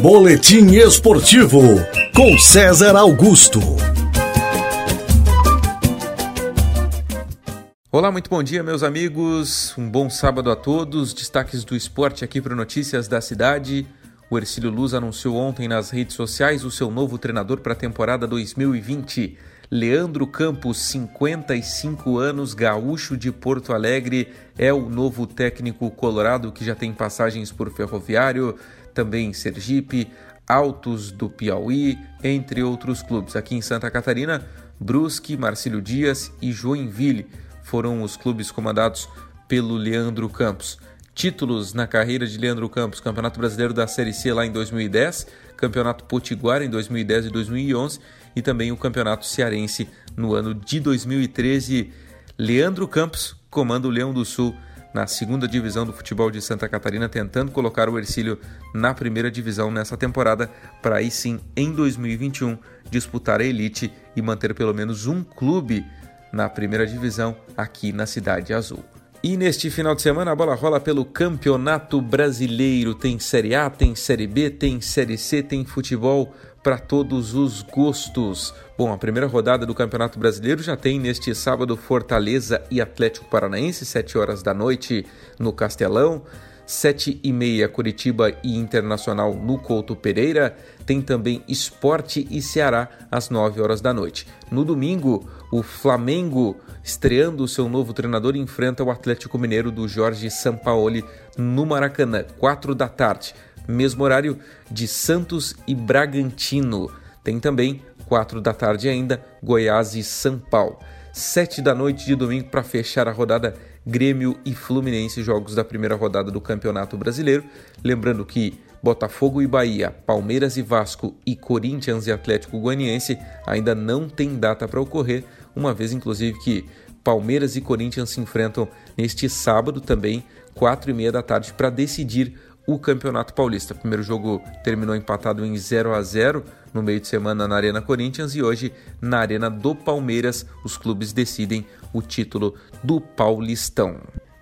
Boletim Esportivo com César Augusto. Olá, muito bom dia, meus amigos. Um bom sábado a todos. Destaques do esporte aqui para Notícias da Cidade. O Ercílio Luz anunciou ontem nas redes sociais o seu novo treinador para a temporada 2020. Leandro Campos, 55 anos, gaúcho de Porto Alegre, é o novo técnico colorado que já tem passagens por Ferroviário, também Sergipe, Altos do Piauí, entre outros clubes. Aqui em Santa Catarina, Brusque, Marcílio Dias e Joinville foram os clubes comandados pelo Leandro Campos. Títulos na carreira de Leandro Campos: Campeonato Brasileiro da Série C lá em 2010, Campeonato Potiguar em 2010 e 2011 e também o Campeonato Cearense no ano de 2013. Leandro Campos comanda o Leão do Sul na segunda divisão do futebol de Santa Catarina, tentando colocar o Ercílio na primeira divisão nessa temporada, para aí sim, em 2021, disputar a elite e manter pelo menos um clube na primeira divisão aqui na Cidade Azul. E neste final de semana a bola rola pelo Campeonato Brasileiro. Tem Série A, tem Série B, tem Série C, tem futebol para todos os gostos. Bom, a primeira rodada do Campeonato Brasileiro já tem neste sábado Fortaleza e Atlético Paranaense, 7 horas da noite no Castelão. 7 e meia Curitiba e Internacional no Couto Pereira. Tem também Esporte e Ceará às 9 horas da noite. No domingo, o Flamengo, estreando o seu novo treinador, enfrenta o Atlético Mineiro do Jorge Sampaoli no Maracanã, 4 da tarde. Mesmo horário de Santos e Bragantino. Tem também, 4 da tarde ainda, Goiás e São Paulo. 7 da noite de domingo para fechar a rodada Grêmio e Fluminense, jogos da primeira rodada do Campeonato Brasileiro. Lembrando que Botafogo e Bahia, Palmeiras e Vasco e Corinthians e Atlético Goianiense ainda não tem data para ocorrer, uma vez inclusive que Palmeiras e Corinthians se enfrentam neste sábado também, quatro e meia da tarde, para decidir o Campeonato Paulista. O primeiro jogo terminou empatado em 0 a 0 no meio de semana na Arena Corinthians e hoje na Arena do Palmeiras os clubes decidem o título do Paulistão.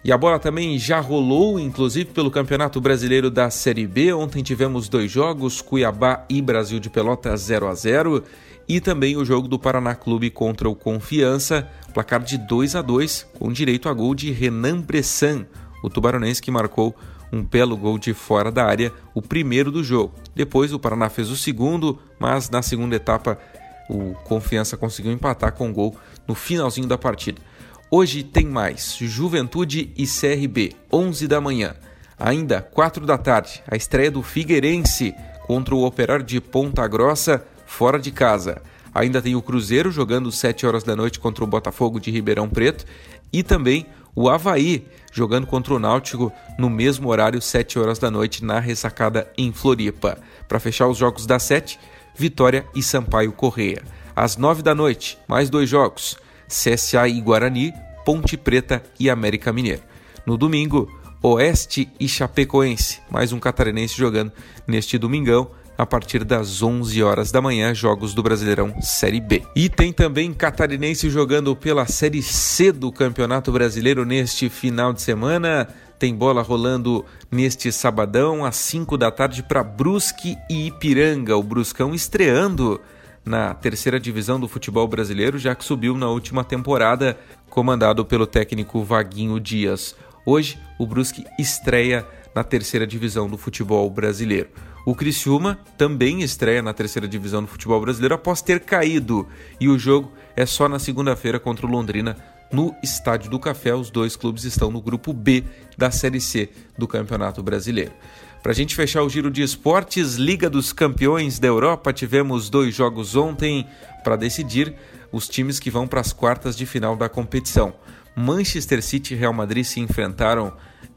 E a bola também já rolou, inclusive pelo Campeonato Brasileiro da Série B. Ontem tivemos dois jogos, Cuiabá e Brasil de Pelotas 0 a 0 e também o jogo do Paraná Clube contra o Confiança, placar de 2 a 2 com direito a gol de Renan Bressan, o tubaronense que marcou um belo gol de fora da área, o primeiro do jogo. Depois o Paraná fez o segundo, mas na segunda etapa o Confiança conseguiu empatar com um gol no finalzinho da partida. Hoje tem mais Juventude e CRB, 11 da manhã. Ainda 4 da tarde, a estreia do Figueirense contra o Operário de Ponta Grossa, fora de casa. Ainda tem o Cruzeiro jogando 7 horas da noite contra o Botafogo de Ribeirão Preto e também o Havaí jogando contra o Náutico no mesmo horário, 7 horas da noite, na ressacada em Floripa. Para fechar os jogos das 7, Vitória e Sampaio Correia. Às 9 da noite, mais dois jogos: CSA e Guarani, Ponte Preta e América Mineiro. No domingo, Oeste e Chapecoense, mais um catarinense jogando neste domingão a partir das 11 horas da manhã, jogos do Brasileirão Série B. E tem também catarinense jogando pela Série C do Campeonato Brasileiro neste final de semana. Tem bola rolando neste sabadão às 5 da tarde para Brusque e Ipiranga. O Bruscão estreando na terceira divisão do futebol brasileiro, já que subiu na última temporada, comandado pelo técnico Vaguinho Dias. Hoje, o Brusque estreia na terceira divisão do futebol brasileiro. O Criciúma também estreia na terceira divisão do futebol brasileiro após ter caído, e o jogo é só na segunda-feira contra o Londrina no Estádio do Café. Os dois clubes estão no grupo B da Série C do Campeonato Brasileiro. Para a gente fechar o giro de esportes, Liga dos Campeões da Europa, tivemos dois jogos ontem para decidir os times que vão para as quartas de final da competição. Manchester City e Real Madrid se enfrentaram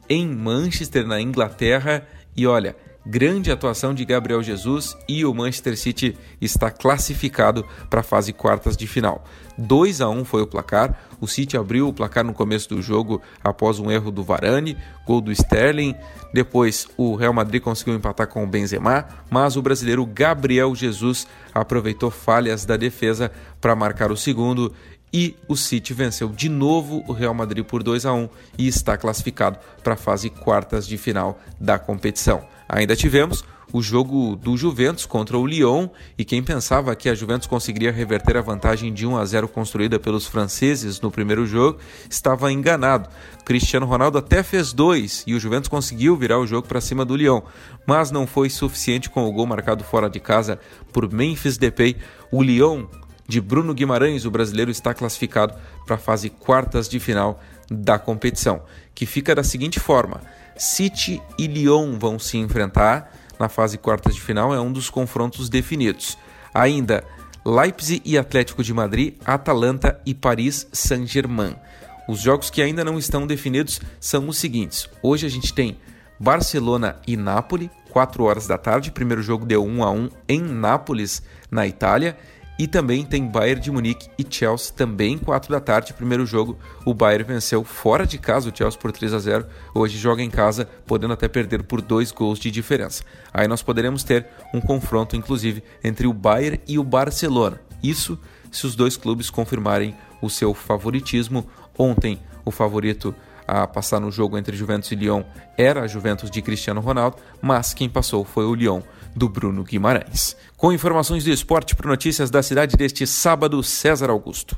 em Manchester, na Inglaterra, e olha, grande atuação de Gabriel Jesus e o Manchester City está classificado para a fase quartas de final. 2 a 1 foi o placar. O City abriu o placar no começo do jogo após um erro do Varane, gol do Sterling. Depois o Real Madrid conseguiu empatar com o Benzema, mas o brasileiro Gabriel Jesus aproveitou falhas da defesa para marcar o segundo e o City venceu de novo o Real Madrid por 2 a 1 e está classificado para a fase quartas de final da competição. Ainda tivemos o jogo do Juventus contra o Lyon e quem pensava que a Juventus conseguiria reverter a vantagem de 1 a 0 construída pelos franceses no primeiro jogo estava enganado. Cristiano Ronaldo até fez dois e o Juventus conseguiu virar o jogo para cima do Lyon, mas não foi suficiente com o gol marcado fora de casa por Memphis Depay. O Lyon de Bruno Guimarães, o brasileiro está classificado para a fase quartas de final da competição, que fica da seguinte forma: City e Lyon vão se enfrentar na fase quartas de final, é um dos confrontos definidos. Ainda Leipzig e Atlético de Madrid, Atalanta e Paris Saint-Germain. Os jogos que ainda não estão definidos são os seguintes: hoje a gente tem Barcelona e Nápoles, 4 horas da tarde. Primeiro jogo deu 1 a 1 em Nápoles, na Itália. E também tem Bayern de Munique e Chelsea, também 4 da tarde. Primeiro jogo, o Bayern venceu fora de casa o Chelsea por 3 a 0. Hoje joga em casa, podendo até perder por dois gols de diferença. Aí nós poderemos ter um confronto, inclusive, entre o Bayern e o Barcelona. Isso se os dois clubes confirmarem o seu favoritismo. Ontem, o favorito a passar no jogo entre Juventus e Lyon era a Juventus de Cristiano Ronaldo, mas quem passou foi o Lyon do Bruno Guimarães. Com informações do esporte para notícias da cidade deste sábado, César Augusto.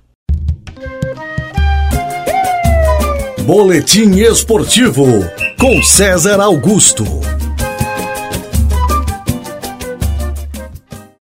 Boletim Esportivo com César Augusto.